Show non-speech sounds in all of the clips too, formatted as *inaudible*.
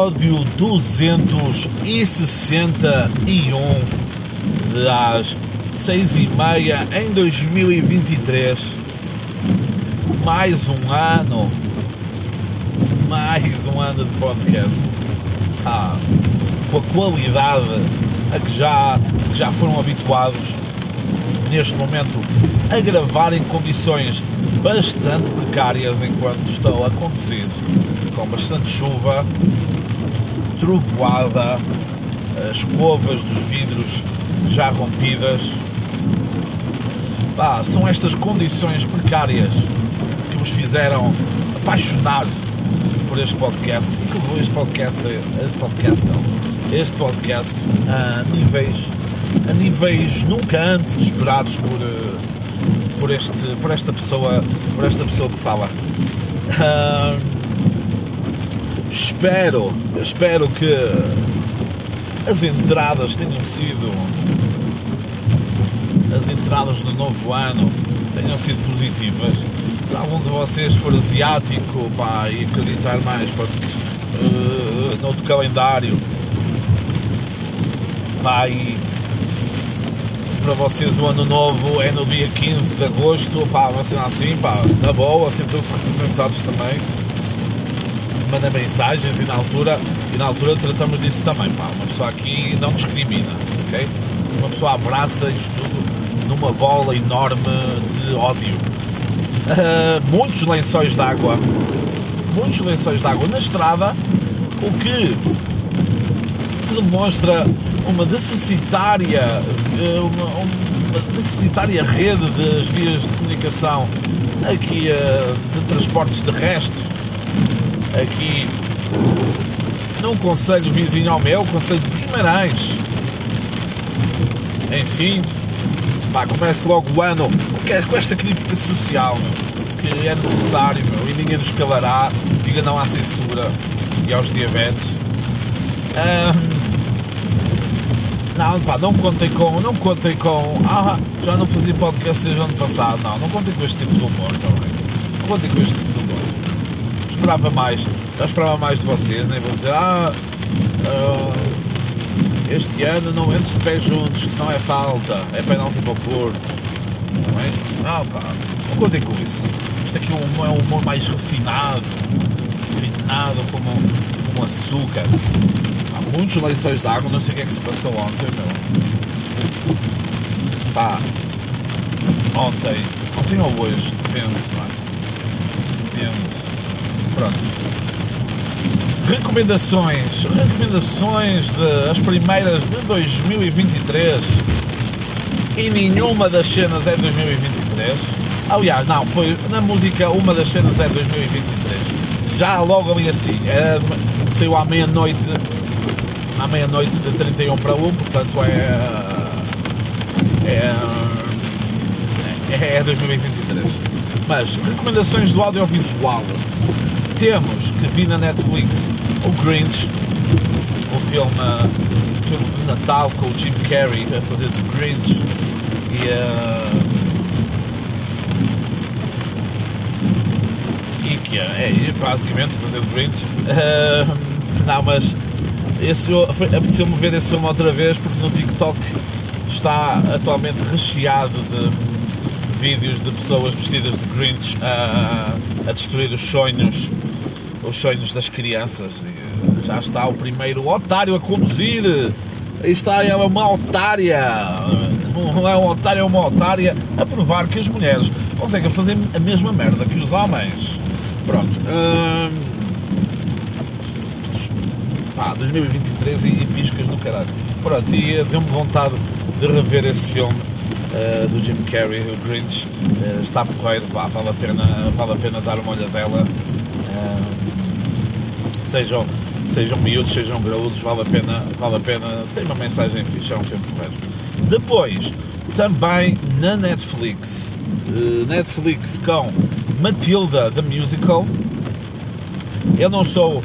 episódio 261 de às 6 e meia em 2023. Mais um ano, mais um ano de podcast. Ah, com a qualidade a que já, que já foram habituados neste momento a gravar em condições bastante precárias enquanto estou a conduzir, com bastante chuva, trovoada, as covas dos vidros já rompidas. Pá, são estas condições precárias que vos fizeram apaixonar por este podcast e que levou este podcast, este podcast, não, este podcast a níveis, a níveis nunca antes esperados por, por, este, por esta pessoa, por esta pessoa que fala. Uh, espero, espero que as entradas tenham sido as entradas do novo ano tenham sido positivas. Se algum de vocês for asiático pá, e acreditar mais porque, uh, no outro calendário pá, e para vocês o ano novo é no dia 15 de agosto, pá, uma cena assim, pá, na boa, sintam-se representados também. Manda mensagens e na altura, e na altura tratamos disso também, pá. Uma pessoa aqui não discrimina, ok? Uma pessoa abraça isto tudo numa bola enorme de ódio. Uh, muitos lençóis de água, muitos lençóis de água na estrada, o que, demonstra uma deficitária, uma, uma, deficitária rede das vias de comunicação aqui uh, de transportes terrestres, aqui num conselho vizinho ao meu, conselho de Guimarães. Enfim, pá, comece logo o ano com esta crítica social, que é necessário, meu, e ninguém nos calará, diga não à censura e aos diabetes. Não, pá, não contem com. Não contem com. Ah, já não fazia podcast desde o ano passado. Não, não contem com este tipo de humor também. Não contem com este tipo de. Esperava mais. Já esperava mais de vocês, nem vou dizer, ah, uh, este ano não entres de pé juntos, que não é falta, é penalti para o Porto. Não é? Não, pá, não contem com isso. Isto aqui é um, é um humor mais refinado, refinado como, como açúcar muitos lençóis d'água, não sei o que é que se passou ontem, meu. Pá, ontem, ontem ou hoje, depende, não é? Depende. Pronto. Recomendações, recomendações de as primeiras de 2023 e nenhuma das cenas é 2023. Aliás, não, foi na música uma das cenas é 2023. Já logo ali assim, é, saiu à meia-noite à meia-noite de 31 para 1, portanto é, é, é, é 2023. Mas recomendações do audiovisual. Temos que vi na Netflix o Grinch, o filme, o filme de Natal com o Jim Carrey a fazer de Grinch e uh, e que é, é basicamente fazer de Grinch. Uh, não, mas esse, apeteceu-me ver esse filme outra vez porque no TikTok está atualmente recheado de vídeos de pessoas vestidas de Grinch a, a destruir os sonhos, os sonhos das crianças. E já está o primeiro otário a conduzir. Aí está, uma otária. Não é um otário, é uma otária a provar que as mulheres conseguem fazer a mesma merda que os homens. Pronto. Hum, pá, 2023 e, piscas no caralho. Pronto, e deu-me vontade de rever esse filme uh, do Jim Carrey, o Grinch. Uh, está porreiro, pá, vale a pena, vale a pena dar uma olhadela. Sejam, sejam miúdos, sejam graúdos, vale a pena, vale a pena. Tem uma mensagem fixa, é um filme porreiro. Depois, também na Netflix, Netflix com Matilda, the Musical. Eu não sou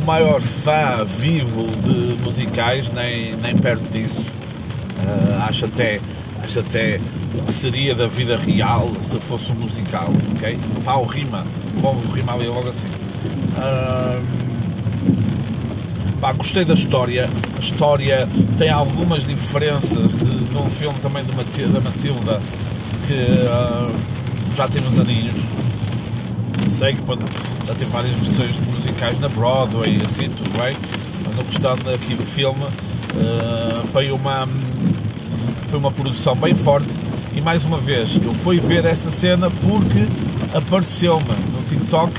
o maior fã vivo de musicais, nem, nem perto disso. Uh, acho, até, acho até o que seria da vida real se fosse um musical, ok? O rima, logo rima ali logo assim. Uh, Pá, gostei da história. A história tem algumas diferenças de, de um filme também de Matilda, da Matilda que uh, já tem uns aninhos. Sei que pode, já tem várias versões musicais na Broadway assim, tudo bem. Mas não gostando aqui do filme, uh, foi uma foi uma produção bem forte e mais uma vez eu fui ver essa cena porque apareceu-me no TikTok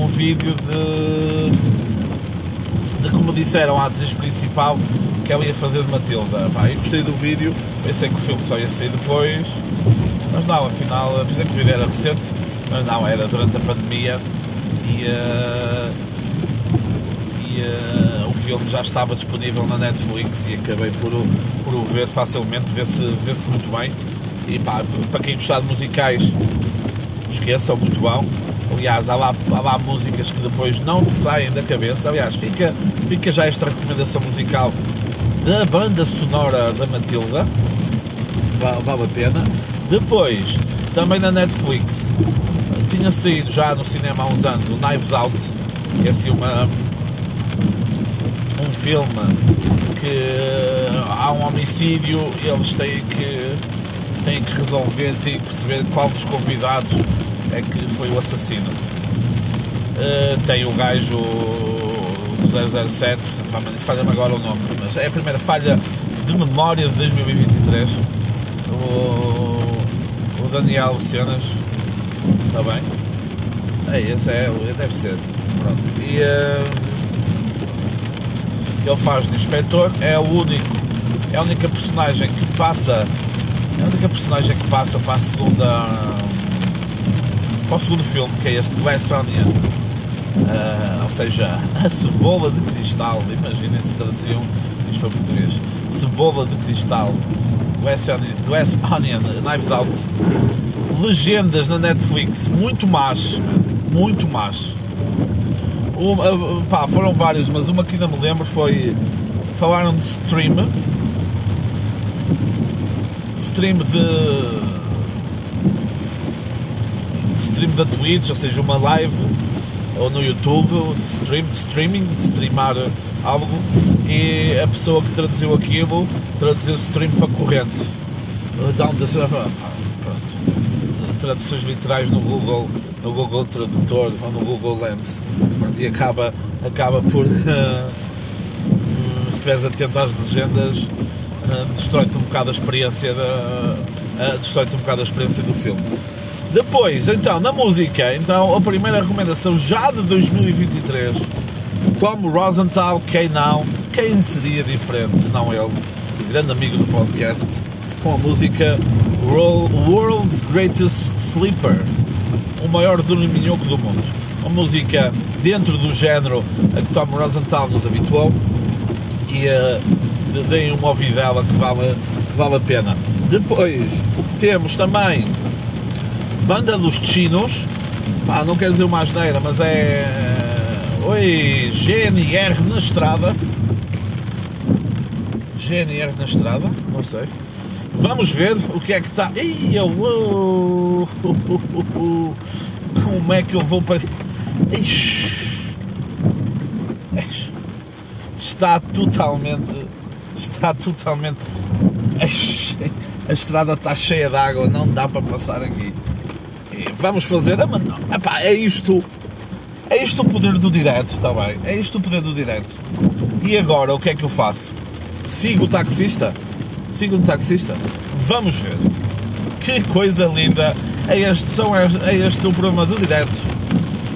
um vídeo de, de *laughs* como disseram a atriz principal que ela ia fazer de Matilda. Pá, eu gostei do vídeo, pensei que o filme só ia sair depois, mas não, afinal, pensei que o vídeo era recente, mas não, era durante a pandemia e, uh, e uh, o filme já estava disponível na Netflix e acabei por, por o ver facilmente, vê-se vê muito bem. E pá, para quem gostar de musicais, esqueçam, muito bom. Aliás, há lá, há lá músicas que depois não te saem da cabeça. Aliás, fica, fica já esta recomendação musical da banda sonora da Matilda. Vale, vale a pena. Depois, também na Netflix, tinha saído já no cinema há uns anos o Knives Out, que é assim uma, um filme que há um homicídio e eles têm que, têm que resolver, têm que perceber qual dos convidados é que foi o assassino. Uh, tem o gajo do 007, falha-me agora o nome, mas é a primeira falha de memória de 2023. O, o Daniel Cenas, está bem? É, esse é, deve ser. Pronto. E uh, ele faz de inspetor, é o único, é a única personagem que passa, é a única personagem que passa para a segunda para o segundo filme, que é este Glass Onion, uh, ou seja, a cebola de cristal, imaginem se traduziam isto para português, cebola de cristal, Glass Onion, Glass Onion, Knives Out, legendas na Netflix, muito más, muito más. Uh, pá, foram várias, mas uma que ainda me lembro foi. Falaram de stream. Stream de stream da Twitch, ou seja, uma live ou no YouTube, de stream, de streaming, de streamar algo e a pessoa que traduziu aquilo traduziu stream para corrente. The, *laughs* pronto. Traduções literais no Google, no Google Tradutor ou no Google Lens. Pronto, e acaba, acaba por uh, *laughs* se estiveres atento às legendas uh, destrói-te um bocado a experiência da, uh, destrói-te um bocado a experiência do filme. Depois, então, na música, então, a primeira recomendação já de 2023, como Rosenthal, quem não, quem seria diferente se não ele, esse grande amigo do podcast, com a música World's Greatest Sleeper, o maior dorminhoco do mundo. Uma música dentro do género a que Tom Rosenthal nos habituou e uh, deem uma ouvidela que vale, que vale a pena. Depois temos também Banda dos Chinos, pá, não quero dizer uma asneira, mas é. Oi, GNR na estrada. GNR na estrada, não sei. Vamos ver o que é que está. Eu. *laughs* Como é que eu vou para. Está totalmente. Está totalmente. A estrada está cheia de água, não dá para passar aqui vamos fazer. Epá, é isto. É isto o poder do direto, está bem? É isto o poder do direto. E agora o que é que eu faço? Sigo o taxista? Sigo o taxista? Vamos ver. Que coisa linda! É este, são, é este o problema do direto.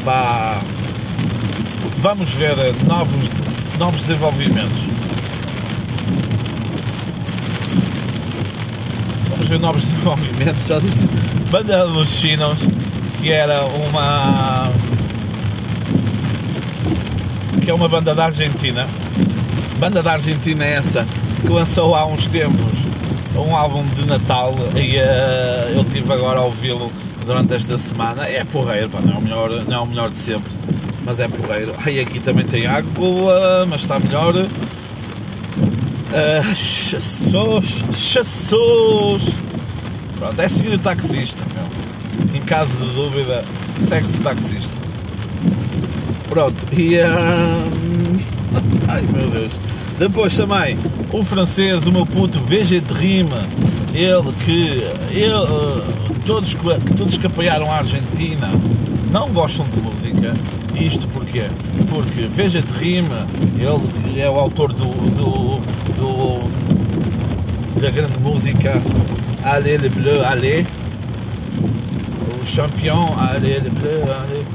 Pá. Vamos ver novos, novos desenvolvimentos. Ver novos desenvolvimentos. Já disse Banda dos Chinos, que era uma. que é uma banda da Argentina. Banda da Argentina é essa que lançou há uns tempos um álbum de Natal e uh, eu tive agora a ouvi-lo durante esta semana. É porreiro, pá, não, é o melhor, não é o melhor de sempre, mas é porreiro. Aí aqui também tem água, mas está melhor. Uh, chassos, chassos. Pronto, é seguir o taxista, meu. Em caso de dúvida, segue-se o taxista. Pronto, e. Hum, *laughs* Ai meu Deus. Depois também, o francês, o meu puto VG de Rima, ele que ele, todos, todos que apoiaram a Argentina não gostam de música. Isto porquê? Porque VG de Rima, ele que é o autor do, do, do da grande música Allez le bleu, allez, o champion, allez le bleu, allez.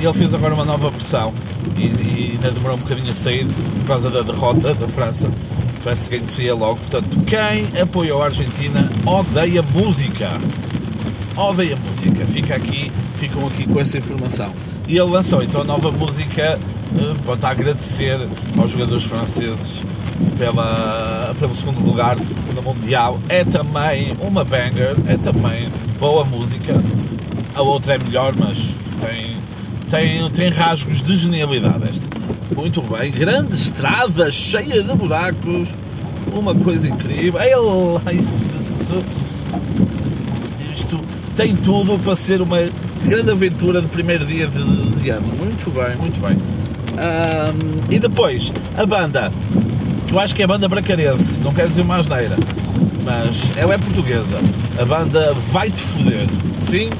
Ele fez agora uma nova versão e, e ainda demorou um bocadinho a sair por causa da derrota da França. Se tivesse saía logo. Portanto, quem apoiou a Argentina odeia música. Odeia música. Fica aqui, ficam aqui com essa informação. E ele lançou então a nova música eh, pronto, a agradecer aos jogadores franceses pela, pelo segundo lugar no Mundial. É também uma banger, é também boa música. A outra é melhor, mas tem tem, tem rasgos de genialidade esta. Muito bem, grande estrada cheia de buracos, uma coisa incrível. Isto tem tudo para ser uma grande aventura de primeiro dia de, de ano. Muito bem, muito bem. Um, e depois, a banda, que eu acho que é a banda bracarense, não quero dizer mais neira, mas ela é portuguesa. A banda Vai-te Foder, sim?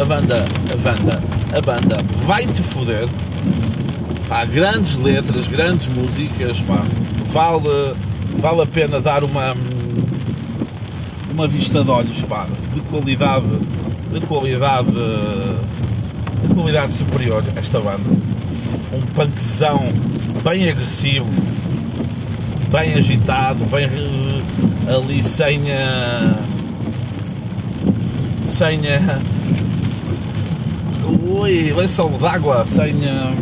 a banda, a banda, a banda vai-te foder. Pá, grandes letras, grandes músicas, pá. Vale, vale a pena dar uma, uma vista de olhos, pá, de qualidade, de qualidade, de qualidade superior esta banda. Um punkzão bem agressivo, bem agitado, bem ali sem a, sem a, ui, lençol d'água sem, hum,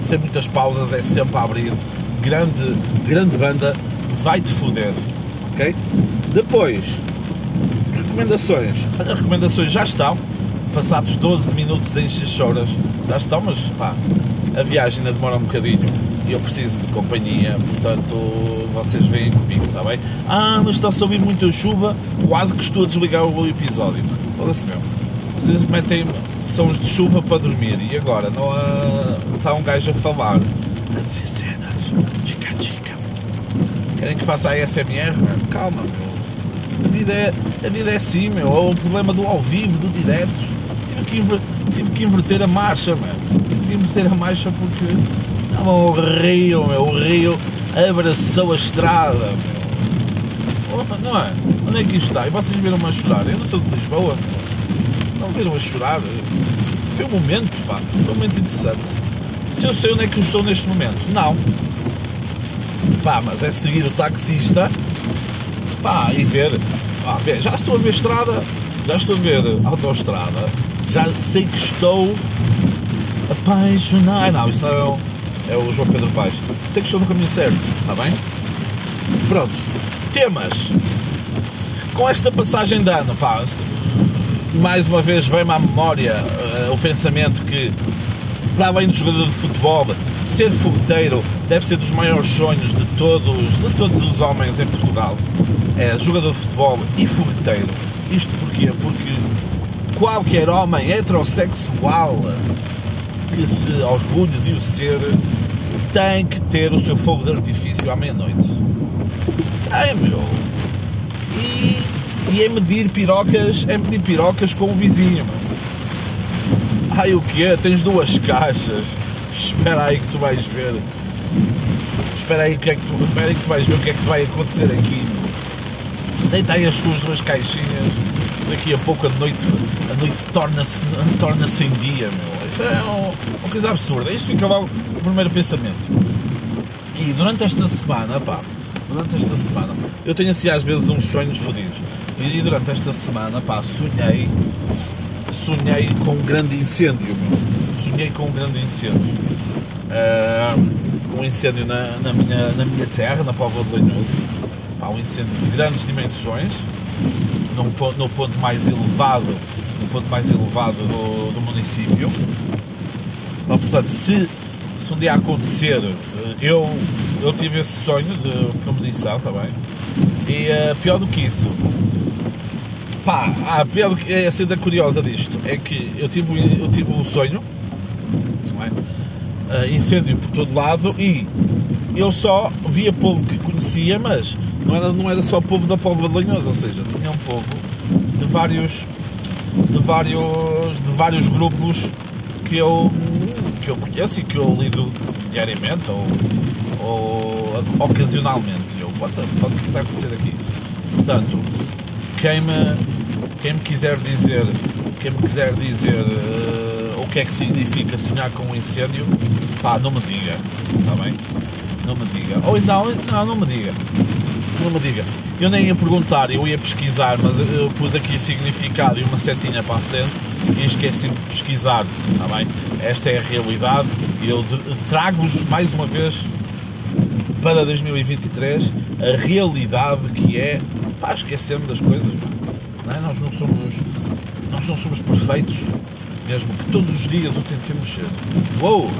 sem muitas pausas, é sempre a abrir. Grande, grande banda, vai-te foder, ok? Depois, recomendações. As recomendações já estão, passados 12 minutos de encher choras, já estão, mas pá, a viagem ainda demora um bocadinho e eu preciso de companhia, portanto vocês vêm comigo, está bem? Ah, mas está a subir muita chuva, quase que estou a desligar o episódio. Foda-se mesmo. Vocês metem sons de chuva para dormir e agora não há, está um gajo a falar, a dizer cenas, chica chica. Querem que faça a SMR? Calma, meu. A vida, é, a vida é assim, meu. É o problema do ao vivo, do direto. Tive que, inver, tive que inverter a marcha, meu. Tive que inverter a marcha porque não, o rio, meu. O rio abraçou a estrada, meu. Opa, não é? Onde é que isto está? E vocês viram-me a chorar? Eu não sou de Lisboa, não viram a chorar? Foi um momento, pá, foi um momento interessante. Se eu sei onde é que eu estou neste momento, não. Pá, mas é seguir o taxista, pá, e ver, pá, ver, já estou a ver estrada, já estou a ver autoestrada, já sei que estou apaixonado. Não, isso é o, é o João Pedro Paes. Sei que estou no caminho certo, está bem? Pronto. Temas. Com esta passagem de ano, pá, mais uma vez vem-me à memória uh, o pensamento que, para além do jogador de futebol, ser fogueteiro deve ser dos maiores sonhos de todos, de todos os homens em Portugal. É jogador de futebol e fogueteiro. Isto porquê? Porque qualquer homem heterossexual que se orgulhe de o ser tem que ter o seu fogo de artifício à meia-noite. Ai meu! E e é medir pirocas, é medir pirocas com o vizinho. Ai o que Tens duas caixas. Espera aí que tu vais ver. Espera aí que, é que tu, espera aí que tu vais ver o que é que vai acontecer aqui. Deita aí as tuas duas caixinhas. Daqui a pouco a noite, a noite torna-se torna em dia, meu. Isso é uma coisa absurda. Isto fica logo o primeiro pensamento. E durante esta semana, pá, durante esta semana, eu tenho assim às vezes uns sonhos fodidos. E durante esta semana, pá, sonhei, sonhei com um grande incêndio, meu. Sonhei com um grande incêndio. Uh, um incêndio na, na, minha, na minha terra, na Póvoa de Lanhoso. Pá, um incêndio de grandes dimensões, num ponto, no ponto mais elevado, no ponto mais elevado do, do município. Bom, portanto, se, se um dia acontecer, eh, eu, eu tive esse sonho de premonição também. E uh, pior do que isso, Pá, ah, pelo que a cena curiosa disto é que eu tive, eu tive um sonho, é? uh, incêndio por todo lado e eu só via povo que conhecia, mas não era, não era só povo da Póvoa de Lanhoso, ou seja, tinha um povo de vários de vários de vários grupos que eu que eu conheço e que eu lido diariamente ou, ou ocasionalmente. Eu, what the fuck, o que está a acontecer aqui? Portanto, quem me, quem me quiser dizer, quem me quiser dizer uh, o que é que significa sonhar com um incêndio, pá, não me diga, está bem? Não me diga. Ou não, não, não me diga. Não me diga. Eu nem ia perguntar, eu ia pesquisar, mas eu pus aqui significado e uma setinha para a frente e esqueci de pesquisar, está bem? Esta é a realidade e eu trago-vos mais uma vez para 2023 a realidade que é pá, esquecendo das coisas, não é? Nós não somos nós não somos perfeitos, mesmo que todos os dias o tentemos ser. Uou!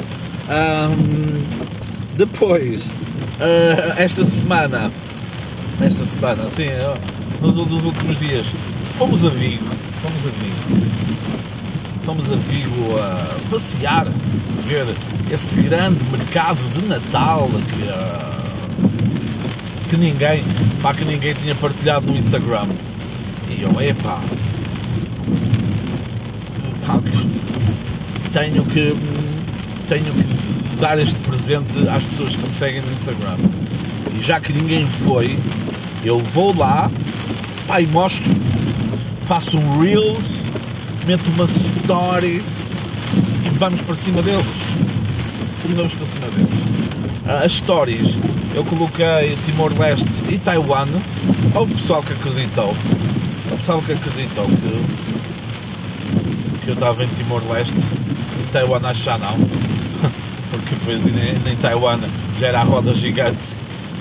Um, depois, uh, esta semana, esta semana, assim, nos, nos últimos dias, fomos a Vigo, fomos a Vigo, fomos a Vigo a passear, ver esse grande mercado de Natal que, uh, que ninguém, pá, que ninguém tinha partilhado no Instagram. E eu, epá, pá, tenho que tenho que dar este presente às pessoas que me seguem no Instagram. E já que ninguém foi, eu vou lá, e mostro, faço um Reels, meto uma story e vamos para cima deles. E vamos para cima deles. Ah, as stories eu coloquei Timor-Leste e Taiwan. Houve pessoal que acreditou. O pessoal que acreditou que, que eu estava em Timor-Leste e Taiwan achar não. *laughs* Porque depois nem, nem Taiwan já era a roda gigante.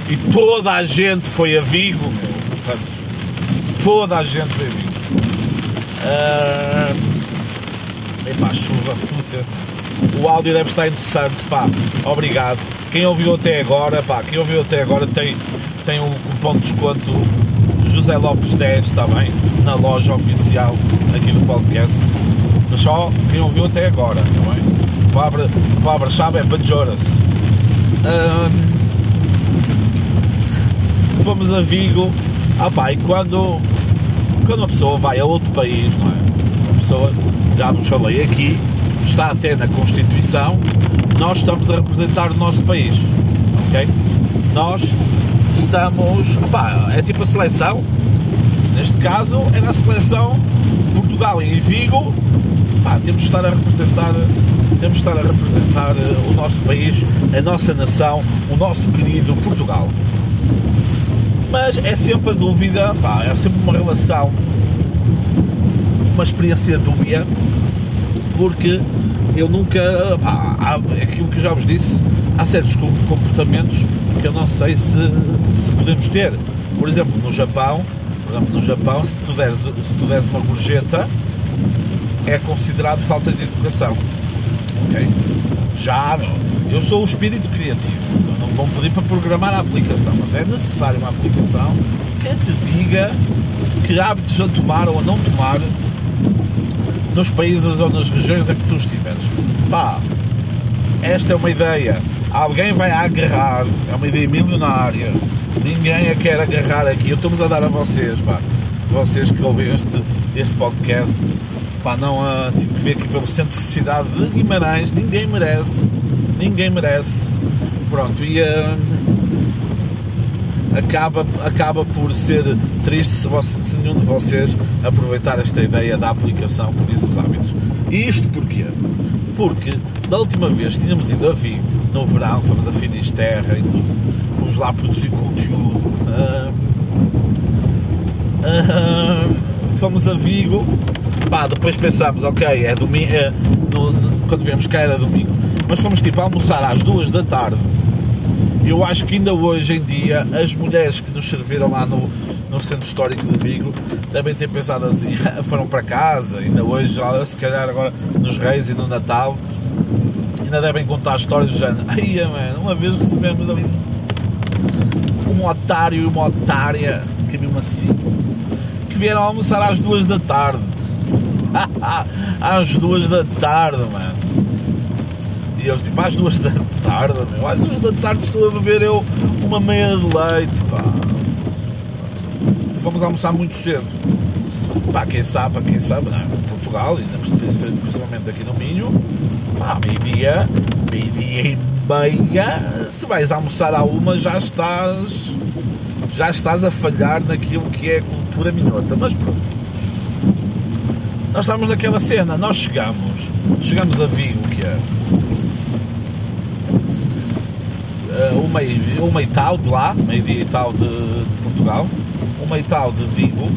E toda a gente foi a Vigo. Portanto, toda a gente foi a Vigo. Uh, epá, chuva, foda. O áudio deve estar interessante, pá. Obrigado. Quem ouviu até agora, pá, quem ouviu até agora tem, tem um cupom de desconto José Lopes 10, está bem? Na loja oficial aqui do podcast. Mas só quem ouviu até agora, está bem? A palavra, a palavra-chave é Bajoras. Um, fomos a Vigo. Ah pá, e quando, quando uma pessoa vai a outro país, não é? Uma pessoa, já vos falei aqui, está até na Constituição, nós estamos a representar o nosso país, ok? Nós estamos, opá, é tipo a seleção, neste caso é a seleção Portugal em Vigo, opá, temos de estar a representar, temos estar a representar eh, o nosso país, a nossa nação, o nosso querido Portugal. Mas é sempre a dúvida, pá, é sempre uma relação, uma experiência dúbia, porque eu nunca, pá, há, aquilo que já vos disse, há certos comportamentos que eu não sei se, se podemos ter. Por exemplo, no Japão, por exemplo, no Japão, se tu deres, se tu deres uma gorjeta, é considerado falta de educação. Ok? Já, eu sou o espírito criativo. Não vão pedir para programar a aplicação, mas é necessário uma aplicação que te diga que hábitos a tomar ou a não tomar nos países ou nas regiões em que tu estiveres. Pá, esta é uma ideia. Alguém vai agarrar, é uma ideia milionária. Ninguém a quer agarrar aqui. Eu estou-vos a dar a vocês, pá. Vocês que ouvem este, este podcast, pá, não a, tive que ver aqui pelo centro de cidade de Guimarães. Ninguém merece. Ninguém merece. Pronto, e. Uh, acaba, acaba por ser triste se, você, se nenhum de vocês aproveitar esta ideia da aplicação que diz os hábitos. E isto porquê? Porque da última vez tínhamos ido a Vigo, no verão, fomos a Finisterra e tudo, fomos lá produzir conteúdo. Uh, uh, fomos a Vigo, pá, depois pensámos, ok, é domingo, é, no, quando viemos cá era domingo, mas fomos tipo almoçar às duas da tarde eu acho que ainda hoje em dia as mulheres que nos serviram lá no, no centro histórico de Vigo devem ter pensado assim, *laughs* foram para casa, ainda hoje, se calhar agora nos Reis e no Natal, ainda devem contar histórias do género. Ai, mano, uma vez recebemos ali um otário e uma otária, que viu assim, que vieram almoçar às duas da tarde. *laughs* às duas da tarde, mano Eles tipo, às duas da tarde, meu, às duas da tarde estou a beber eu uma meia de leite, pá. Fomos almoçar muito cedo. Pá, quem sabe, pá, quem sabe, não, é? Portugal, principalmente aqui no Minho, pá, meio-dia, meio-dia e meia, se vais almoçar à uma já estás, já estás a falhar naquilo que é cultura minhota, mas pronto. Nós estamos naquela cena, nós chegamos, chegamos a Vigo, que é uma, uma e tal de lá, meio-dia e tal de, de Portugal, uma e tal de Vigo,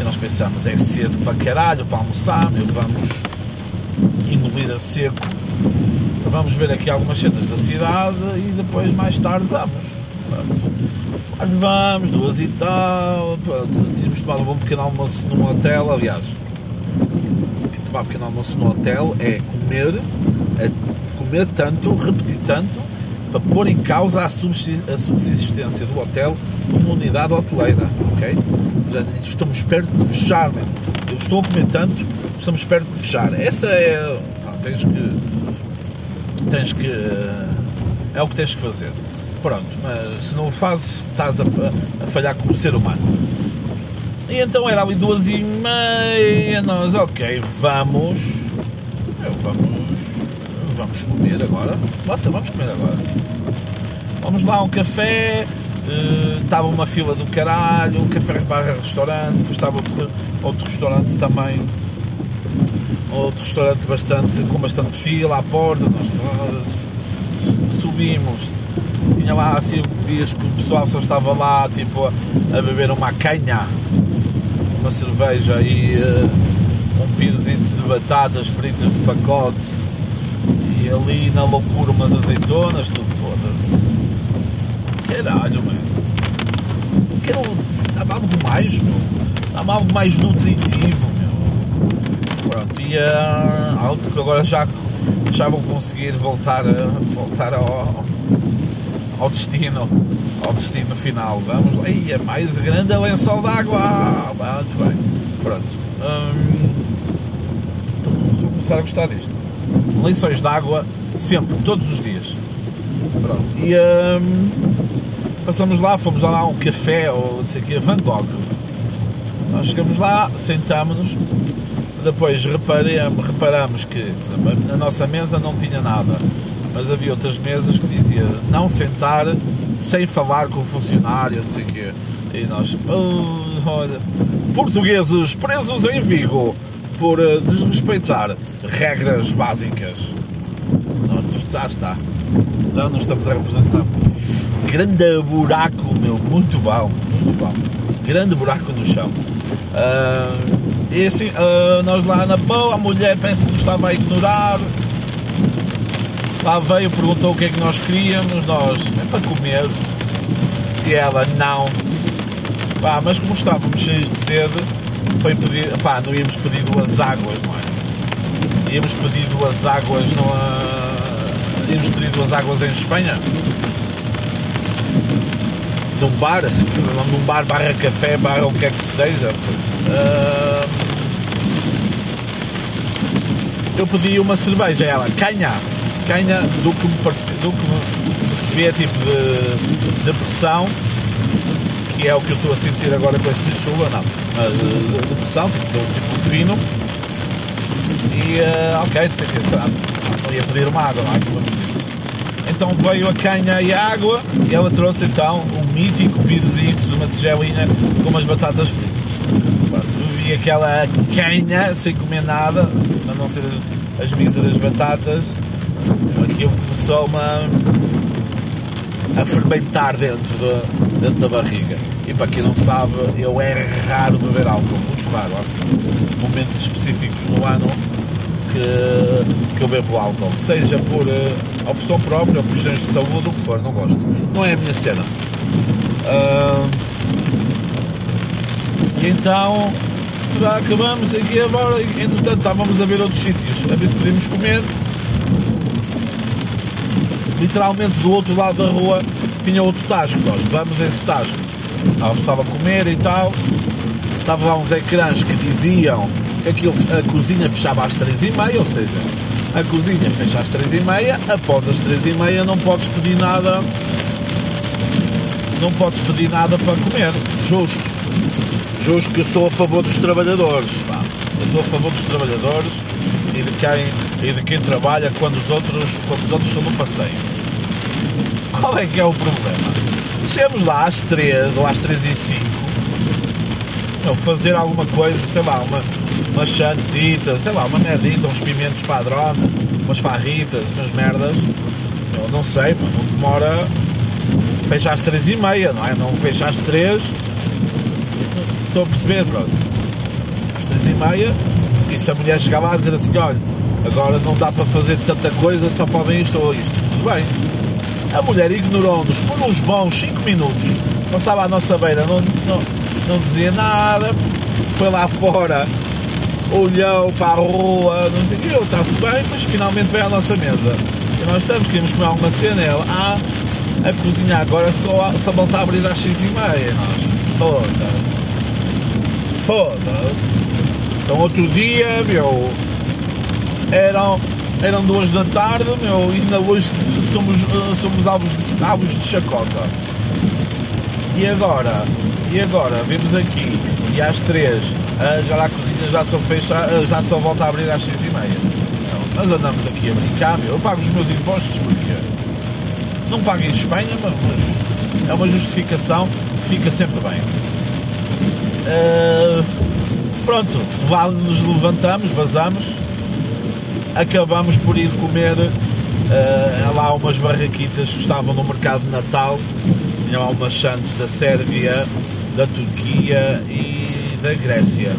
e nós pensamos, é cedo para caralho para almoçar, meu, vamos engolir a seco, vamos ver aqui algumas cenas da cidade e depois mais tarde vamos. Mas vamos, duas e tal, tínhamos tomado um pequeno almoço num hotel, aliás, tomar um pequeno almoço no hotel é comer, é comer tanto, repetir tanto, para pôr em causa a subsistência do hotel como unidade hoteleira, ok? Estamos perto de fechar, mesmo. Eu estou tanto, estamos perto de fechar. Essa é. Ah, tens que. Tens que. É o que tens que fazer. Pronto, mas se não o fazes, estás a, a falhar como ser humano. E então era ali duas e meia, nós, ok, vamos. Vamos vamos comer agora. Bota, vamos comer agora. Vamos lá, um café. Uh, estava uma fila do caralho, um café barra restaurante, depois estava outro, outro restaurante também, outro restaurante bastante, com bastante fila à porta, nós subimos, tinha lá assim dias que o pessoal só estava lá tipo a, beber uma canha, uma cerveja e uh, um pirzito de batatas fritas de pacote ali na loucura umas azeitonas, tudo foda-se. Caralho, mano. Quero. Dá algo mais, meu. Dá algo mais nutritivo, meu. Pronto, e uh, algo que agora já, já vou conseguir voltar, a, voltar ao, ao destino. Ao destino final. Vamos lá. Aí é mais grande a lençol d'água. Muito bem. Pronto. Hum, então, vou começar a gostar disto lençóis de água sempre, todos os dias. Pronto. E hum, passamos lá, fomos lá a um café ou não sei o que, Van Gogh. Nós chegamos lá, sentámonos, depois reparamos, reparamos que na nossa mesa não tinha nada, mas havia outras mesas que dizia não sentar sem falar com o funcionário, não sei o quê. E nós, oh, olha, portugueses presos em Vigo por eh, desrespeitar regras básicas. Já está. Já não estamos a representar. Grande buraco, meu, muito bom, muito bom. Grande buraco no chão. Uh, e assim, uh, nós lá na boa, a mulher pensa que nos estava a ignorar. Lá veio, perguntou o que é que nós queríamos, nós, é para comer. E ela, não. Mas como estávamos cheios de sede, foi pedir, pá, não íamos pedir duas águas, não é? Íamos pedir duas águas numa. Íamos pedir duas águas em Espanha. Num bar, num bar barra café, barra o que é que seja. Uh... Eu pedi uma cerveja, ela, canha, canha do que me parecia, do que me percebia tipo de, de pressão que é o que eu estou a sentir agora com este chuva, não, uh, de pressão, tipo, tipo fino. E uh, ok, sei que não ia pedir uma água, não é? Como disse. Então veio a canha e a água e ela trouxe então um mítico pirezinho, uma tigelinha com umas batatas fritas. bebi aquela canha sem comer nada, a não ser as, as míseras batatas. Aquilo começou uma a fermentar dentro da, dentro da barriga. E para quem não sabe, eu é raro beber álcool, muito raro. Há assim, momentos específicos no ano que, que eu bebo álcool, seja por uh, opção própria por questões de saúde, o que for, não gosto. Não é a minha cena. Uh, e então acabamos aqui agora, entretanto estávamos a ver outros sítios, a ver se podíamos comer literalmente do outro lado da rua tinha outro tasco. Nós vamos a esse tasco. Estava a comer e tal. Estava lá uns ecrãs que diziam que a cozinha fechava às três e meia, ou seja, A cozinha fecha às 3 e meia, após as 3 e meia não podes pedir nada. Não podes pedir nada para comer. Justo. Justo que eu sou a favor dos trabalhadores. Pá. Eu sou a favor dos trabalhadores e de quem, e de quem trabalha quando os outros, quando os outros estão no passeio. Qual é que é o problema? Chegamos lá às 3 ou às 3 e 5 não, fazer alguma coisa, sei lá, uma, uma chantezita, sei lá, uma merdita, uns pimentos padrona, umas farritas, umas merdas, eu não sei, mas não demora, fecha às 3 e meia, não é? Não fecha às 3, estou a perceber, pronto, às 3 e meia, e se a mulher chegar lá a dizer assim, olha, agora não dá para fazer tanta coisa, só podem isto ou isto, tudo bem. A mulher ignorou-nos por uns bons 5 minutos, passava à nossa beira, não, não, não dizia nada, foi lá fora, olhou para a rua, não sei o que, está-se bem, mas finalmente veio à nossa mesa. E nós estamos, queríamos comer alguma cena, ela, ah, a cozinha agora só, só volta a abrir às 6 e meia. Nós, foda-se. Foda-se. Então outro dia, meu, eram, eram duas da tarde, meu, e ainda hoje somos, somos alvos, de, alvos de chacota. E agora, e agora, vimos aqui, e às três, já lá a cozinha já só, fecha, já só volta a abrir às seis e meia. Nós andamos aqui a brincar, meu, eu pago os meus impostos porque não pago em Espanha, mas, mas é uma justificação que fica sempre bem. Uh, pronto, lá nos levantamos, vazamos, acabamos por ir comer uh, lá umas barraquitas que estavam no mercado de Natal, tinham algumas chantes da Sérvia, da Turquia e da Grécia.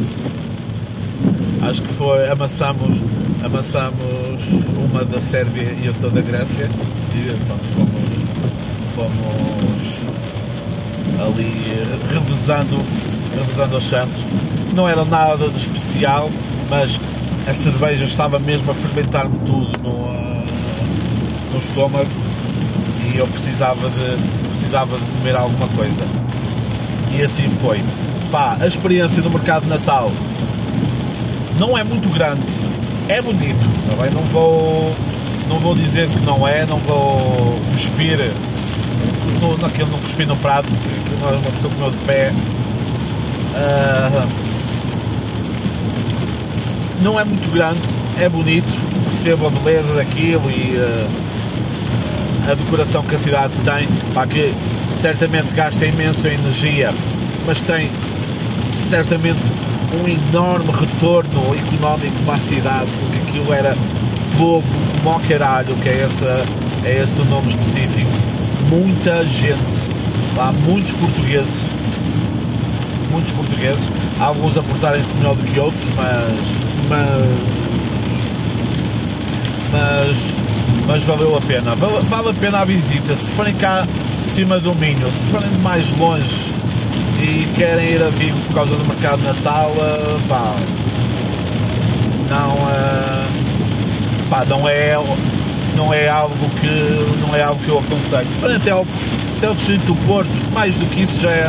Acho que foi, amassamos, amassamos uma da Sérvia e outra da Grécia e pronto, fomos, fomos ali revezando, revezando os chantes. Não era nada de especial, mas a cerveja estava mesmo a fermentar-me tudo no, no estômago e eu precisava de, precisava de comer alguma coisa. E assim foi. Pá, a experiência do mercado de Natal não é muito grande, é bonito, tá bem? Não vou, não vou dizer que não é, não vou cuspir naquele não cuspir no prato, porque uma pessoa comeu de pé. Uh, não é muito grande, é bonito, percebo a beleza daquilo e uh, a decoração que a cidade tem, para que certamente gasta imensa energia, mas tem certamente um enorme retorno económico para a cidade, porque aquilo era povo como caralho, que é, essa, é esse o nome específico. Muita gente, lá muitos portugueses, muitos portugueses, alguns a portarem-se melhor do que outros, mas, mas, mas, mas valeu a pena. Vale, vale a pena a visita. Se forem cá de cima do Minho, se forem de mais longe, e querem ir a Vigo por causa do mercado de Natal, uh, pá, não, uh, pá, não é não é algo que não é algo que eu aconselho. Se forem até ao, até ao distrito do Porto, mais do que isso já é,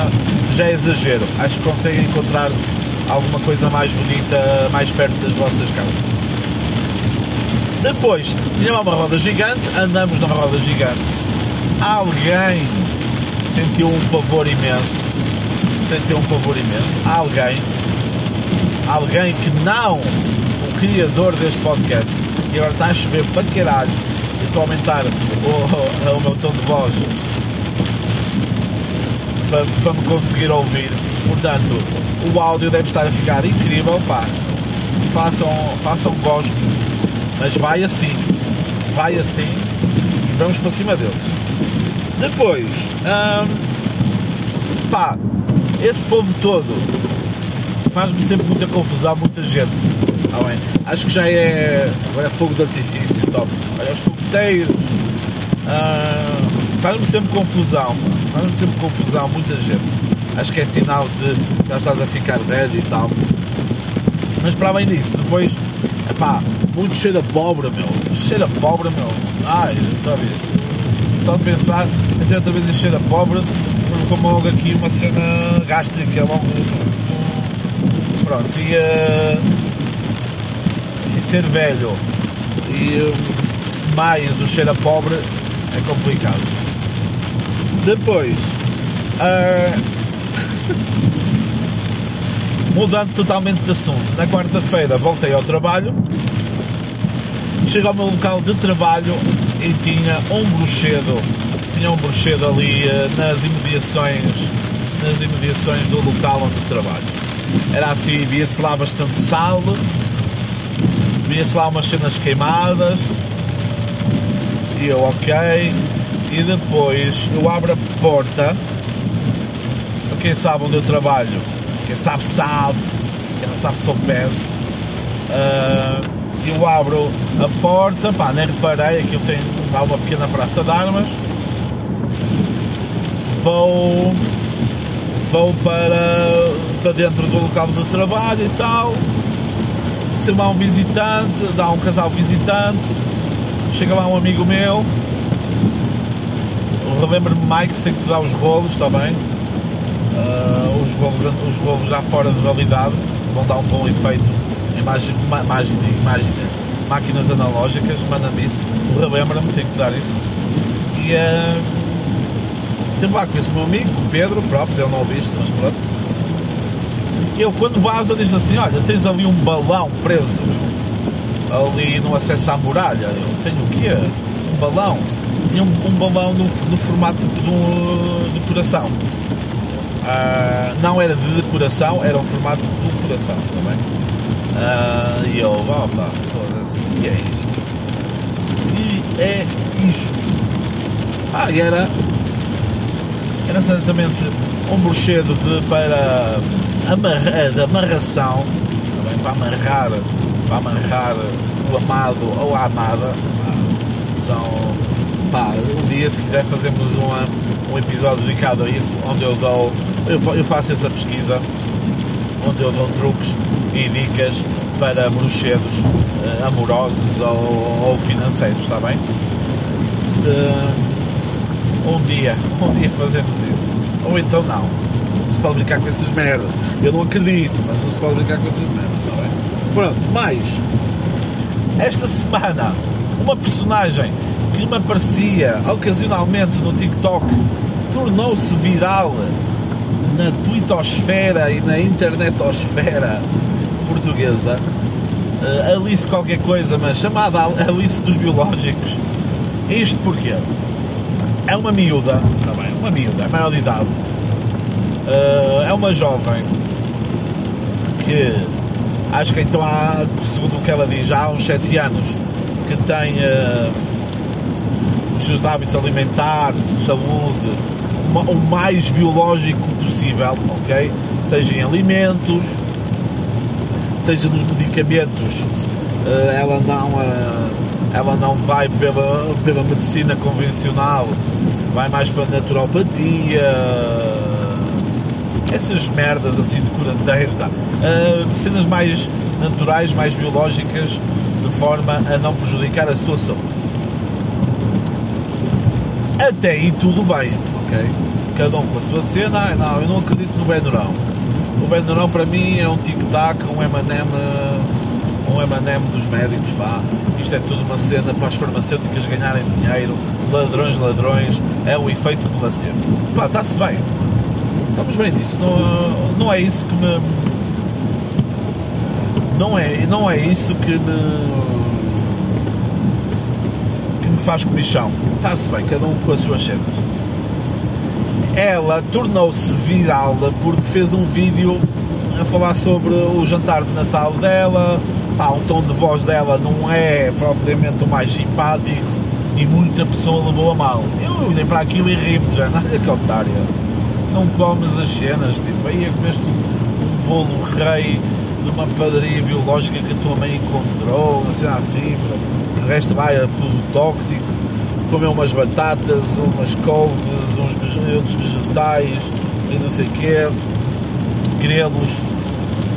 já é exagero. Acho que conseguem encontrar alguma coisa mais bonita mais perto das vossas casas. Depois, tinha uma roda gigante, andamos na roda gigante. Alguém sentiu um pavor imenso sentiu um pavor imenso. Alguém, alguém que não o criador deste podcast, e agora está a chover para caralho, e estou a aumentar o, o, *laughs* o meu tom de voz para, para me conseguir ouvir. Portanto, o áudio deve estar a ficar incrível, pá. Façam, façam gosto, mas vai assim, vai assim e vamos para cima deles. Depois, hum, pá, esse povo todo faz-me sempre muita confusão, muita gente. Tá bem? Acho que já é. Agora é fogo de artifício, top. Olha, os fogueteiros. Ah, faz-me sempre confusão, faz-me sempre confusão, muita gente. Acho que é sinal de já estás a ficar velho e tal. Mas para além disso, depois, epá, muito cheiro a pobre, meu. Cheiro a pobre, meu. Ai, já viste? Só de pensar, pensei outra vez em cheiro a pobre, como logo aqui uma cena gástrica, logo. Pronto, e, uh, e ser velho E mais o cheiro a pobre é complicado. Depois, uh, *laughs* mudando totalmente de assunto, na quarta-feira voltei ao trabalho, chego ao meu local de trabalho e tinha um bruxedo, tinha um bruxedo ali uh, nas imediações, nas imediações do local onde trabalho. Era assim, via-se lá bastante sal, via-se lá umas cenas queimadas, e eu ok, e depois eu abro a porta, para quem sabe onde eu trabalho, quem sabe sabe, quem não sabe sou peço, uh, eu abro a porta, pá, nem reparei, aqui eu tenho uma pequena praça de armas, vou, vou para, para dentro do local de trabalho e tal, se lá um visitante, dá um casal visitante, chega lá um amigo meu, relembro-me Mike, tem que dar os rolos, bem? Uh, os, rolos, os rolos já fora de validade vão dar um bom efeito. Imagem, imagem, imagem, máquinas analógicas, manda-me isso. Relembra-me, tem que dar isso. E uh, tenho lá com esse meu amigo, o Pedro, próprio, ele não ouviu isto, mas pronto. Ele quando vaza diz assim, olha, tens ali um balão preso ali no acesso à muralha. Eu tenho o quê? Um balão. Tinha um, um balão no, no formato de, de coração. Uh, não era de decoração, era um formato de coração também. Uh, e eu, opa, foda-se, e é isto? E é isto. Ah, e era, era certamente um bruxedo de, para amarrar, de amarração, também para amarrar, para amarrar o amado ou a amada. São pá, um dia se quiser fazemos um episódio dedicado a isso, onde eu dou, eu, eu faço essa pesquisa, onde eu dou truques e dicas para bruxedos uh, amorosos ou, ou, financeiros, está bem? Se um dia, um dia fazemos isso, ou então não, não se pode brincar com essas merdas, eu não acredito, mas não se pode brincar com essas merdas, está bem? Pronto, mais, esta semana, uma personagem que me aparecia ocasionalmente no TikTok tornou-se viral na twittosfera e na internetosfera portuguesa. Uh, Alice qualquer coisa, mas chamada Alice dos Biológicos. Isto porquê? É uma miúda, também, uma miúda, é maior de idade. Uh, é uma jovem que acho que então há, segundo o que ela diz, há uns 7 anos que tem uh, os seus hábitos alimentares, saúde, o mais biológico possível, ok? Seja em alimentos, seja nos medicamentos, eh, ela não, eh, ela não vai pela, pela medicina convencional, vai mais para a naturopatia, essas merdas assim de curandeiro, tá? uh, cenas mais naturais, mais biológicas, de forma a não prejudicar a sua saúde. Até aí tudo bem, ok? Cada um com a sua cena. Ah, não, eu não acredito no Benurão. O Benurão para mim é um tic-tac, um M&M um M&M dos médicos, pá. Isto é tudo uma cena para as farmacêuticas ganharem dinheiro, ladrões, ladrões, é o efeito placebo. Pá, está-se bem. Estamos bem disso. Não, não é isso que me. Não é, não é isso que me faz comichão. Está-se bem, cada um com as suas cenas. Ela tornou-se viral porque fez um vídeo a falar sobre o jantar de Natal dela. Pá, o tom de voz dela não é propriamente o mais simpático e muita pessoa levou a mal. Eu olhei para aquilo e ri-me já, nada que otária. Não comes as cenas, tipo, aí é comeste um bolo rei de uma padaria biológica que a tua mãe encontrou, assim, assim, o resto vai é tudo tóxico, comeu umas batatas, umas couves, uns outros vegetais e não sei o quê, grelos,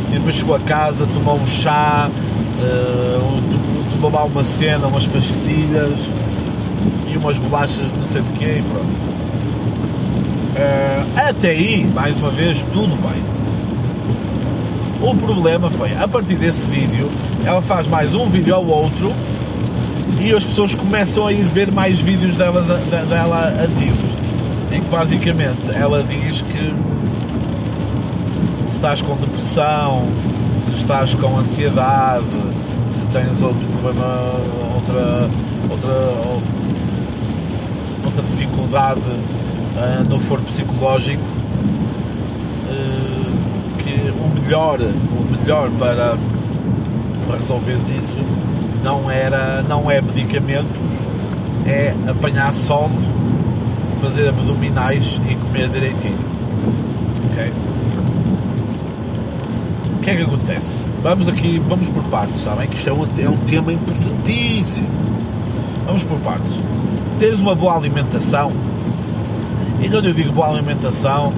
e depois chegou a casa, tomou um chá, uh, tomou lá uma cena, umas pastilhas e umas bolachas não sei de quê e pronto. Uh, até aí, mais uma vez, tudo bem. O problema foi, a partir desse vídeo, ela faz mais um vídeo ao outro, E as pessoas começam a ir ver mais vídeos delas, dela antigos, em que basicamente ela diz que se estás com depressão, se estás com ansiedade, se tens outro problema, outra, outra, outra dificuldade uh, no foro psicológico, uh, que o melhor, o melhor para, para resolver isso não, era, não é medicamentos, é apanhar sol, fazer abdominais e comer direitinho. Ok? O que é que acontece? Vamos aqui, vamos por partes, sabem? Que isto é um, é um tema importantíssimo. Vamos por partes. Teres uma boa alimentação, e quando eu digo boa alimentação,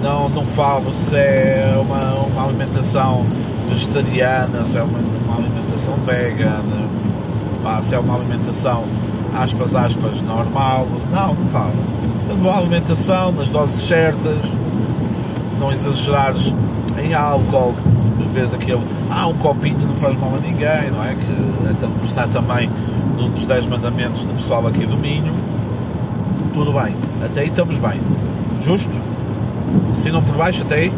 não, não falo se é uma, uma alimentação vegetariana, se é uma, uma alimentação vegana, pá, se é uma alimentação aspas aspas normal, não, não falo. Boa alimentação, nas doses certas, não exagerares em álcool, vez aquele, ah, um copinho não faz mal a ninguém, não é? Que então, está também num dos 10 mandamentos do pessoal aqui do Minho. Tudo bem, até aí estamos bem. Justo? Se não por baixo, até aí,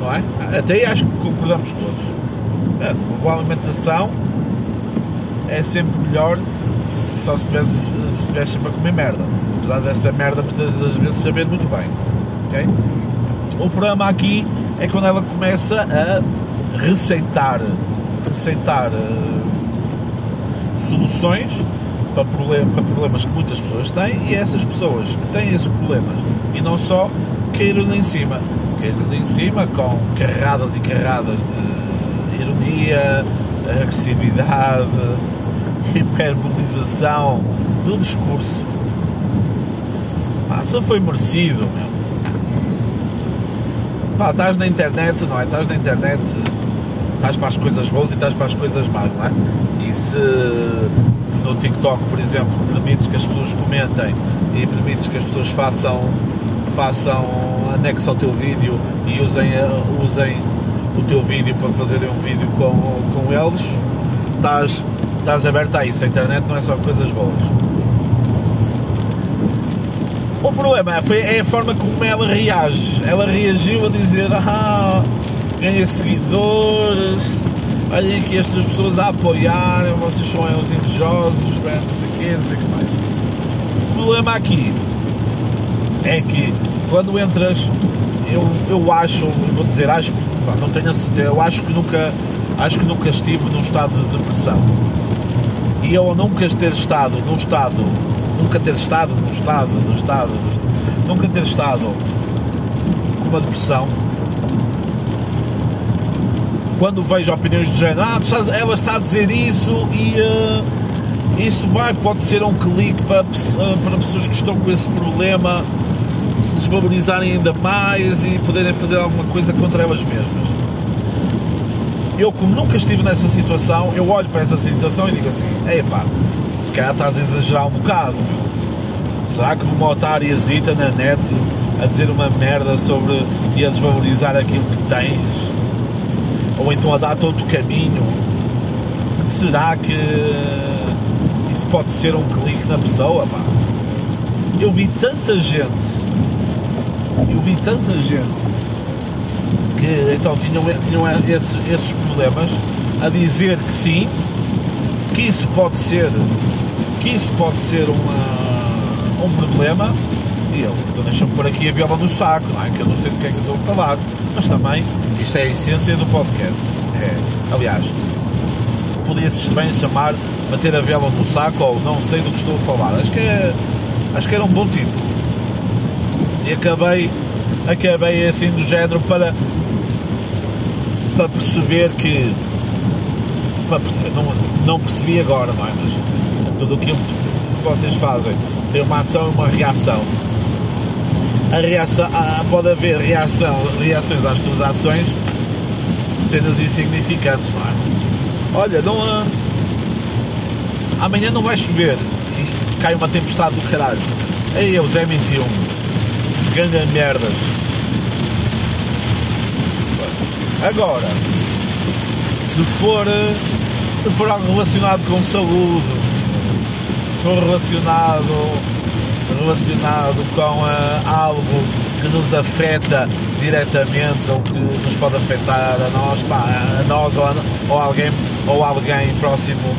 não é? Até aí acho que concordamos todos. É, uma boa alimentação é sempre melhor só se tivesse, se sempre a comer merda. Apesar dessa merda muitas das vezes saber muito bem. Okay? O problema aqui é quando ela começa a receitar, receitar uh, soluções para, problem, para problemas que muitas pessoas têm e essas pessoas que têm esses problemas e não só caíram em cima, caíram em cima com carradas e carradas de ironia, agressividade, *laughs* hiperbolização do discurso. Ah, só foi merecido, meu pá, estás na internet, não é? Estás na internet, estás para as coisas boas e estás para as coisas más, não é? E se no TikTok, por exemplo, permites que as pessoas comentem e permites que as pessoas façam, façam anexo ao teu vídeo e usem, usem o teu vídeo para fazerem um vídeo com, com eles, estás, estás aberto a isso. A internet não é só coisas boas. O problema foi, é a forma como ela reage. Ela reagiu a dizer: Ah, ganha seguidores, olhem aqui estas pessoas a apoiarem, vocês são os invejosos, não sei o não sei o que mais. O problema aqui é que quando entras, eu, eu acho, vou dizer, acho, não tenho a certeza, eu acho que nunca, acho que nunca estive num estado de depressão. E eu nunca ter estado num estado nunca ter estado no estado, no estado, no estado nunca ter estado com uma depressão, quando vejo opiniões do género, ah, ela está a dizer isso e uh, isso vai, pode ser um clique para, uh, para pessoas que estão com esse problema se desvalorizarem ainda mais e poderem fazer alguma coisa contra elas mesmas. Eu, como nunca estive nessa situação, eu olho para essa situação e digo assim: epá, se calhar estás a exagerar um bocado, meu. Será que uma otáriazita na net a dizer uma merda sobre e a desvalorizar aquilo que tens? Ou então a dar todo o caminho? Será que isso pode ser um clique na pessoa, pá? Eu vi tanta gente, eu vi tanta gente então tinham, tinham esses, esses problemas a dizer que sim, que isso pode ser que isso pode ser uma, um problema e eu, então deixa-me pôr aqui a viola no saco, não é? Que eu não sei do que é que estou a falar, mas também isto é a essência do podcast. É, aliás, podia-se bem chamar bater a viola no saco ou não sei do que estou a falar. Acho que é, acho que era um bom título. E acabei, acabei assim do género para, para perceber que para perceber, não, não percebi agora, não é? Mas tudo aquilo que vocês fazem tem uma ação e uma reação. A reação, pode haver reação, reações às tuas ações, cenas insignificantes, não é? Olha, não, ah, amanhã não vai chover e cai uma tempestade do caralho. Ei, eu, Zé 21, ganha merdas. Agora, se for se for algo relacionado com saúde, for relacionado, relacionado com uh, algo que nos afeta diretamente ou que nos pode afetar a nós, pá, a nós ou, a, ou alguém ou alguém próximo,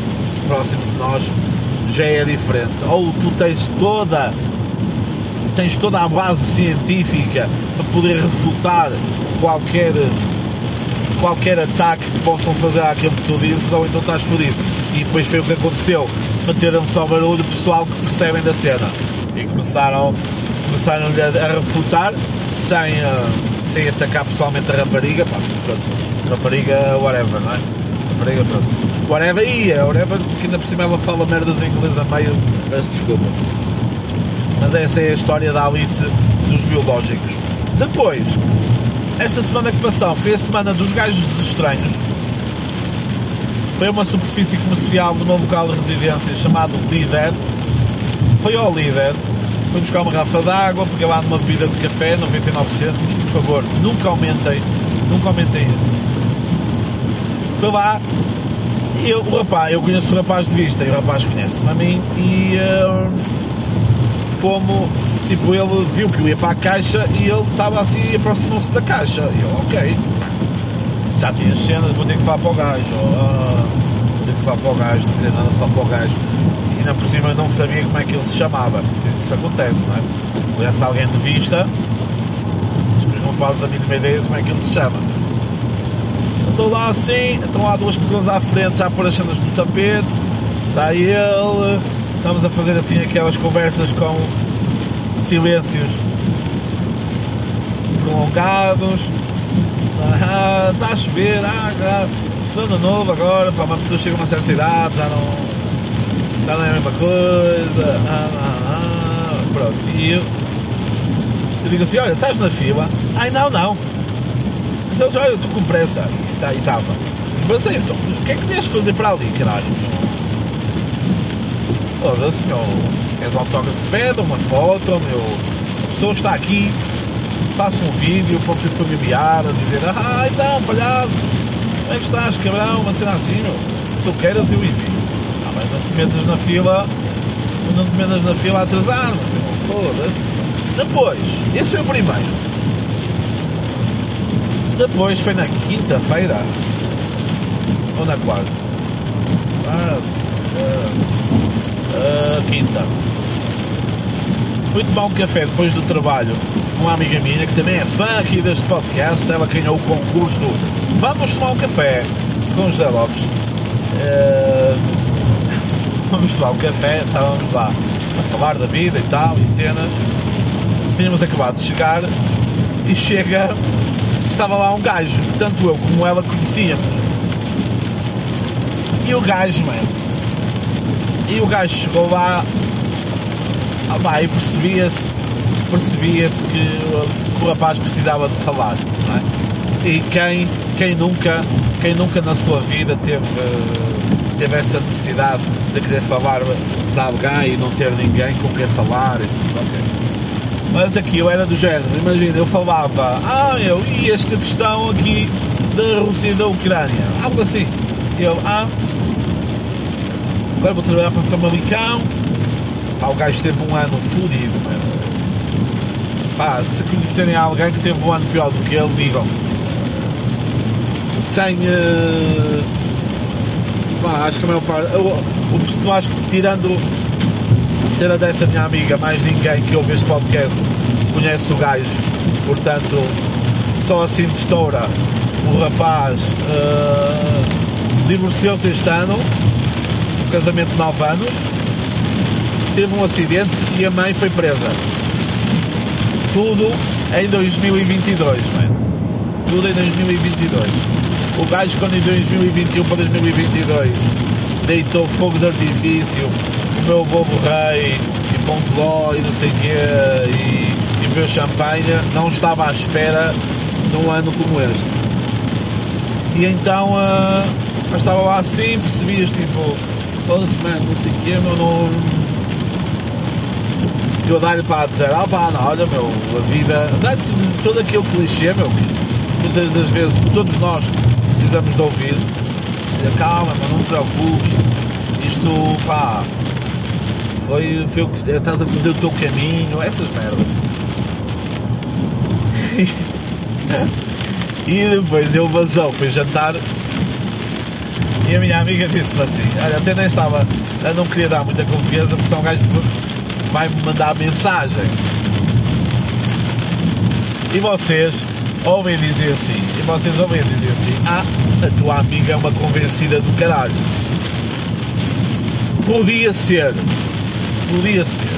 próximo de nós já é diferente. Ou tu tens toda tens toda a base científica para poder refutar qualquer qualquer ataque que possam fazer àquilo que tu dizes, ou então estás fodido. E depois foi o que aconteceu. Meteram só barulho pessoal que percebem da cena. E começaram, começaram a, refutar sem, uh, sem atacar pessoalmente a rapariga. Pá, pronto, rapariga, whatever, não é? Rapariga, pronto. Whatever, e whatever, que ainda por cima ela fala merdas em inglês a meio, peço desculpa. Mas essa é a história da Alice dos biológicos. Depois, esta semana que passou foi a semana dos gajos estranhos. Foi uma superfície comercial do meu local de residência chamado Líder. Foi ao Líder, foi buscar uma garrafa de água, peguei lá numa bebida de café, 99 centos, por favor, nunca aumentem, nunca aumentem isso. Foi lá, eu, o rapaz, eu conheço o rapaz de vista e o rapaz conhece-me a mim e uh, fomos tipo, ele viu que eu ia para a caixa e ele estava assim, aproximou-se da caixa. E eu, ok, já tinha as cenas, vou ter que falar para o gajo. Ah, vou ter que falar para o gajo, não queria nada falar para o gajo. E ainda por cima não sabia como é que ele se chamava. Isso acontece, não é? Conhece alguém de vista, depois não fazes a mínima ideia de como é que ele se chama. Estou lá assim, estão lá duas pessoas à frente já a pôr as cenas no tapete, está ele, estamos a fazer assim aquelas conversas com silêncios prolongados. Ah, está a chover, ah, ah, ano novo agora, para uma pessoa chega a uma certa idade, já não, já não é a mesma coisa. Ah, ah, ah, pronto, e eu, eu digo assim, olha, estás na fila? Ai não, não. Então eu estou com pressa. E tá, estava. Mas aí, então, o que é que deves fazer para ali, caralho? Foda-se, meu és autógrafo, pede uma foto, meu, a pessoa está aqui, faço um vídeo para o familiar, a dizer, ah então, palhaço, como é que estás, cabrão, uma cena assim, meu, tu queres eu envio. Ah, mas não te metas na fila, não te metas na fila a atrasar-me, foda-se. Depois, esse foi o primeiro. Depois foi na quinta-feira, ou na quarta? Ah, ah, quinta. Fui tomar um café depois do trabalho com uma amiga minha que também é fã aqui deste podcast. Ela ganhou o concurso Vamos tomar um café com os José Lopes. Uh, vamos tomar um café, estávamos lá a falar da vida e tal, e cenas. Tínhamos acabado de chegar e chega, estava lá um gajo, tanto eu como ela conhecíamos. E o gajo, mano, e o gajo chegou lá ah, e percebia-se percebia-se que, que, o rapaz precisava de falar é? e quem, quem, nunca, quem nunca na sua vida teve, teve essa necessidade de querer falar de alguém e não ter ninguém com quem falar e tudo, okay. mas aqui eu era do género, imagina, eu falava ah eu, e esta questão aqui da Rússia e da Ucrânia, algo assim eu, ah Agora vou trabalhar para Famalicão. Pá, o gajo teve um ano fodido, mano. Pá, se conhecerem alguém que teve um ano pior do que ele, digam. Sem. Uh, pá, acho que a maior parte. Eu, eu, acho que tirando. Tirando dessa minha amiga, mais ninguém que ouve este podcast conhece o gajo. Portanto, só assim de estoura. O rapaz uh, divorciou-se este ano casamento de 9 anos, teve um acidente e a mãe foi presa. Tudo em 2022, mano. Tudo em 2022. O gajo quando em 2021 para 2022 deitou fogo de artifício, o meu bobo rei e Ponteló e não sei o quê e, e bebeu champanhe, não estava à espera num ano como este. E então uh, estava lá assim, percebias tipo foda-se, mano, não sei o quê, meu, não. Eu dar-lhe para dizer, ah pá, não, olha, meu, a vida. Dá-lhe todo aquele clichê, meu, que muitas das vezes todos nós precisamos de ouvir. Dizer, calma, mas não te preocupes, isto, pá, Foi, foi o que estás a fazer o teu caminho, essas merdas. *laughs* e depois eu vazou, fui jantar e a minha amiga disse-me assim, olha, até nem estava, eu não queria dar muita confiança porque são um gajo que vai-me mandar mensagem. E vocês ouvem dizer assim, e vocês ouvem dizer assim, ah, a tua amiga é uma convencida do caralho. Podia ser, podia ser.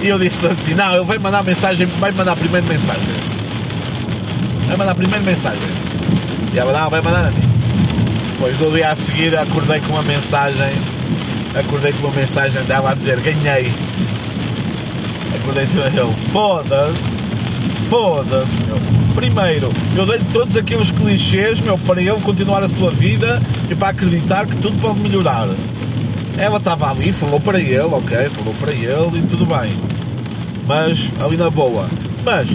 E eu disse assim, não, ele vai mandar mensagem, vai mandar primeiro mensagem. Vai mandar primeiro mensagem. E ela, não, vai mandar a mim. Depois do dia a seguir acordei com uma mensagem, acordei com uma mensagem dela a dizer, ganhei. Acordei com ele, foda-se, foda-se, meu. Primeiro, eu dei todos aqueles clichês, meu, para ele continuar a sua vida e para acreditar que tudo pode melhorar. Ela estava ali, falou para ele, ok, falou para ele e tudo bem. Mas, ali na boa. Mas,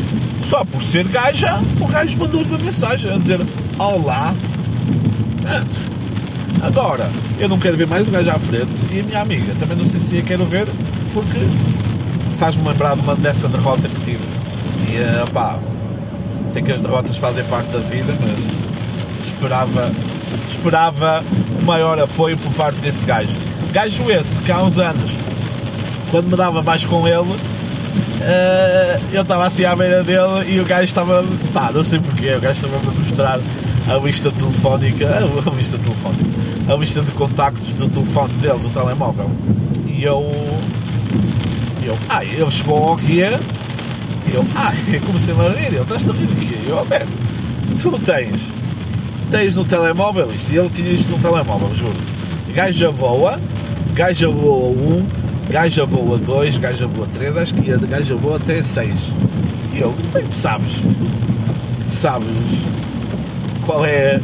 só por ser gaja, o gajo mandou-lhe uma mensagem a dizer Olá. Agora, eu não quero ver mais o gajo à frente e a minha amiga também não sei se a quero ver porque faz-me lembrar de uma dessa derrota que tive. E uh, pá, sei que as derrotas fazem parte da vida, mas esperava, esperava o maior apoio por parte desse gajo. Gajo esse que há uns anos, quando me dava mais com ele, uh, eu estava assim à beira dele e o gajo estava. pá, não sei porquê, o gajo estava a mostrar a lista telefónica, a lista telefónica, a lista de contactos do telefone dele, do telemóvel. E eu. eu ah, ele chegou ao guia e eu, eu comecei a rir, ele estás a rir do quê? Eu, Alberto, tu tens, tens no telemóvel isto, e ele tinha isto no telemóvel, juro. Gaja boa, gaja boa 1, gaja boa 2, gaja boa 3, acho que ia de gaja boa até 6. E eu, bem, tu sabes, sabes qual é,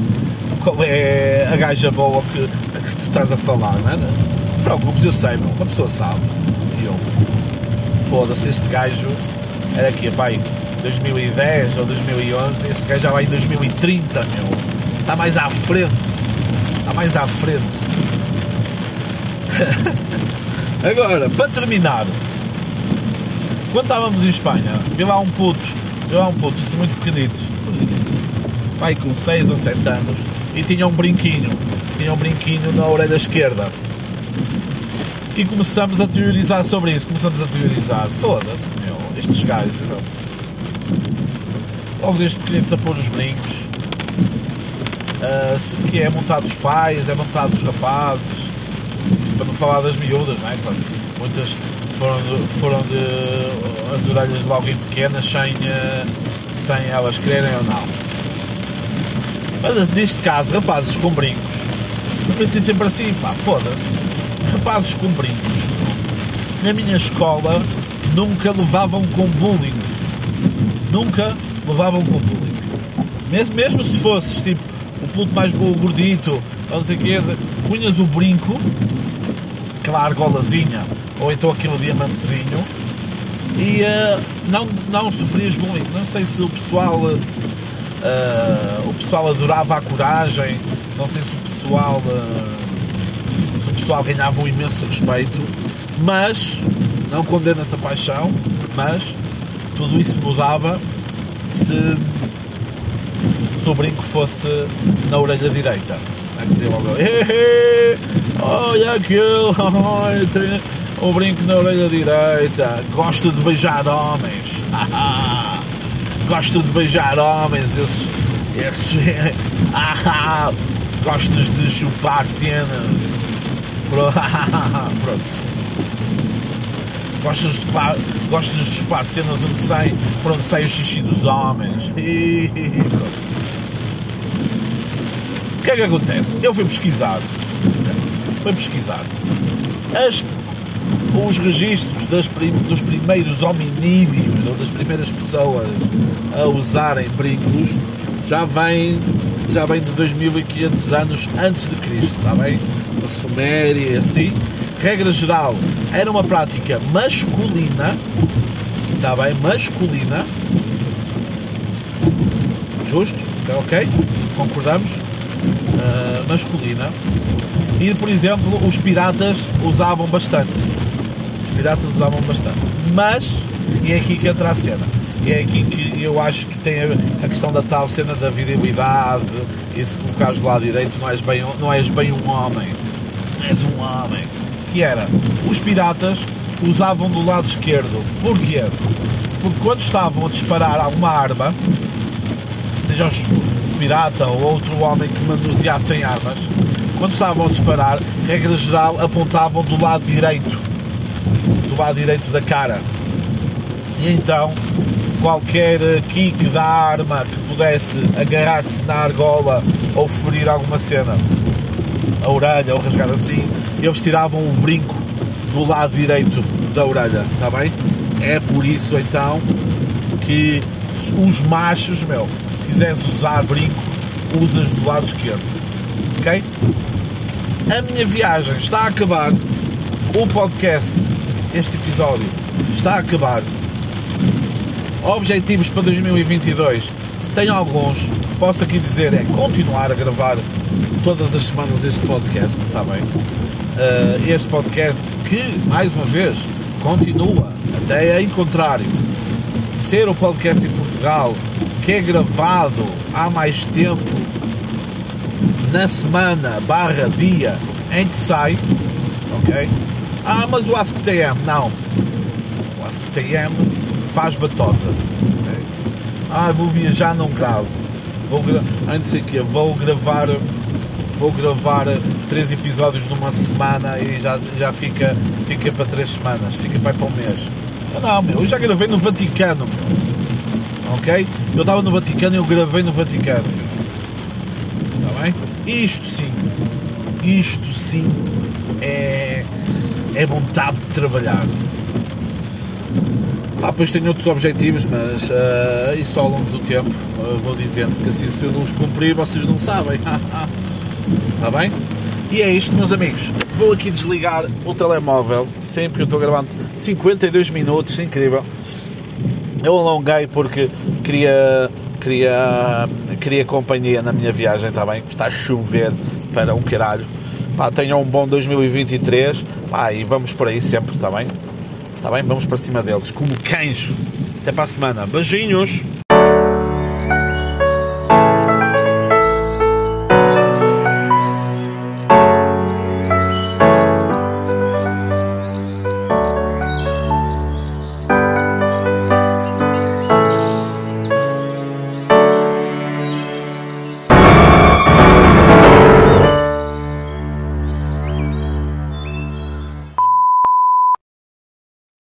qual é a gaja boa que, que tu estás a falar, não é? Não preocupes, eu sei, meu, uma pessoa sabe. E eu, foda-se, este gajo era aqui, pai, 2010 ou 2011, esse gajo já vai em 2030, meu. Está mais à frente. Está mais à frente. *laughs* Agora, para terminar, quando estávamos em Espanha, vi lá um puto, vi lá um puto, isso muito pequenito, pai com 6 ou 7 anos, e tinha um brinquinho, tinha um brinquinho na orelha esquerda. E começamos a teorizar sobre isso, começamos a teorizar, foda-se, meu, estes gajos, meu. Logo desde pequenitos a pôr os brincos, uh, que é montado dos pais, é montado dos rapazes, para não falar das miúdas, não é? Muitas foram de, foram de as orelhas logo em pequenas sem, eh, sem elas quererem ou não. Mas neste caso, rapazes com brincos, eu pensei sempre assim, pá, foda-se, rapazes com brincos, na minha escola nunca levavam com bullying. Nunca levavam com bullying. Mesmo, mesmo se fosses tipo o puto mais gordito, ou não sei o quê, punhas o brinco aquela argolazinha ou então aquele diamantezinho e uh, não, não sofrias bullying. Não sei se o pessoal uh, o pessoal adorava a coragem, não sei se o pessoal uh, se o pessoal ganhava um imenso respeito, mas não condena essa paixão, mas tudo isso mudava se, se o brinco fosse na orelha direita. A dizer logo, olha aquilo, *laughs* o brinco na orelha direita, gosto de beijar homens, *laughs* gosto de beijar homens, esses, esses, *laughs* gostas de chupar cenas, *laughs* pronto. Gostas de, gostas de chupar cenas onde sai, por onde sai o xixi dos homens. *laughs* O que é que acontece? Eu fui pesquisar. Fui pesquisar. As, os registros das, dos primeiros hominídeos ou das primeiras pessoas a usarem brincos já vem, já vem de 2500 anos antes de Cristo, está bem? A Suméria e assim. Regra geral, era uma prática masculina, está bem? Masculina. Justo? Ok? Concordamos? Uh, masculina e, por exemplo, os piratas usavam bastante. Os piratas usavam bastante. Mas, e é aqui que entra a cena. E é aqui que eu acho que tem a, questão da tal cena da virilidade, e se colocares do lado direito não és bem, não és bem um homem. Não és um homem. Que era, os piratas usavam do lado esquerdo. Porquê? Porque quando estavam a disparar alguma arma, seja um pirata ou outro homem que manuseassem armas, quando estavam a disparar, regra geral, apontavam do lado direito, do lado direito da cara. E então, qualquer kick da arma que pudesse agarrar-se na argola ou ferir alguma cena, a orelha ou rasgar assim, eles tiravam o brinco do lado direito da orelha, está bem? É por isso então que os machos, meu, quiseres usar brinco, usas do lado esquerdo, ok? A minha viagem está a acabar, o podcast, este episódio, está a acabar. Objetivos para 2022 tenho alguns, posso aqui dizer, é continuar a gravar todas as semanas este podcast, está bem? Uh, este podcast que, mais uma vez, continua, até em contrário, ser o podcast em Portugal que é gravado há mais tempo na semana barra dia em que sai, ok? Ah, mas o AskTM, não. O AskTM faz batota. Okay? Ah, vou viajar, não gravo. Vou gra... sei quê, vou gravar vou gravar três episódios numa semana e já, já fica, fica para três semanas, fica para, para um mês. Não, meu, eu já gravei no Vaticano, meu. Ok? Eu estava no Vaticano e eu gravei no Vaticano. Está bem? Isto sim, isto sim é, é vontade de trabalhar. Ah, depois tenho outros objetivos, mas uh, isso ao longo do tempo uh, vou dizendo que assim se eu não os cumprir vocês não sabem. Está *laughs* bem? E é isto, meus amigos. Vou aqui desligar o telemóvel, sempre eu estou gravando 52 minutos, incrível. Eu alonguei porque queria, queria, queria companhia na minha viagem, está bem? Está a chover para um caralho. Pá, tenham um bom 2023 pá, e vamos por aí sempre, está bem? Está bem? Vamos para cima deles, como cães. Até para a semana. Beijinhos!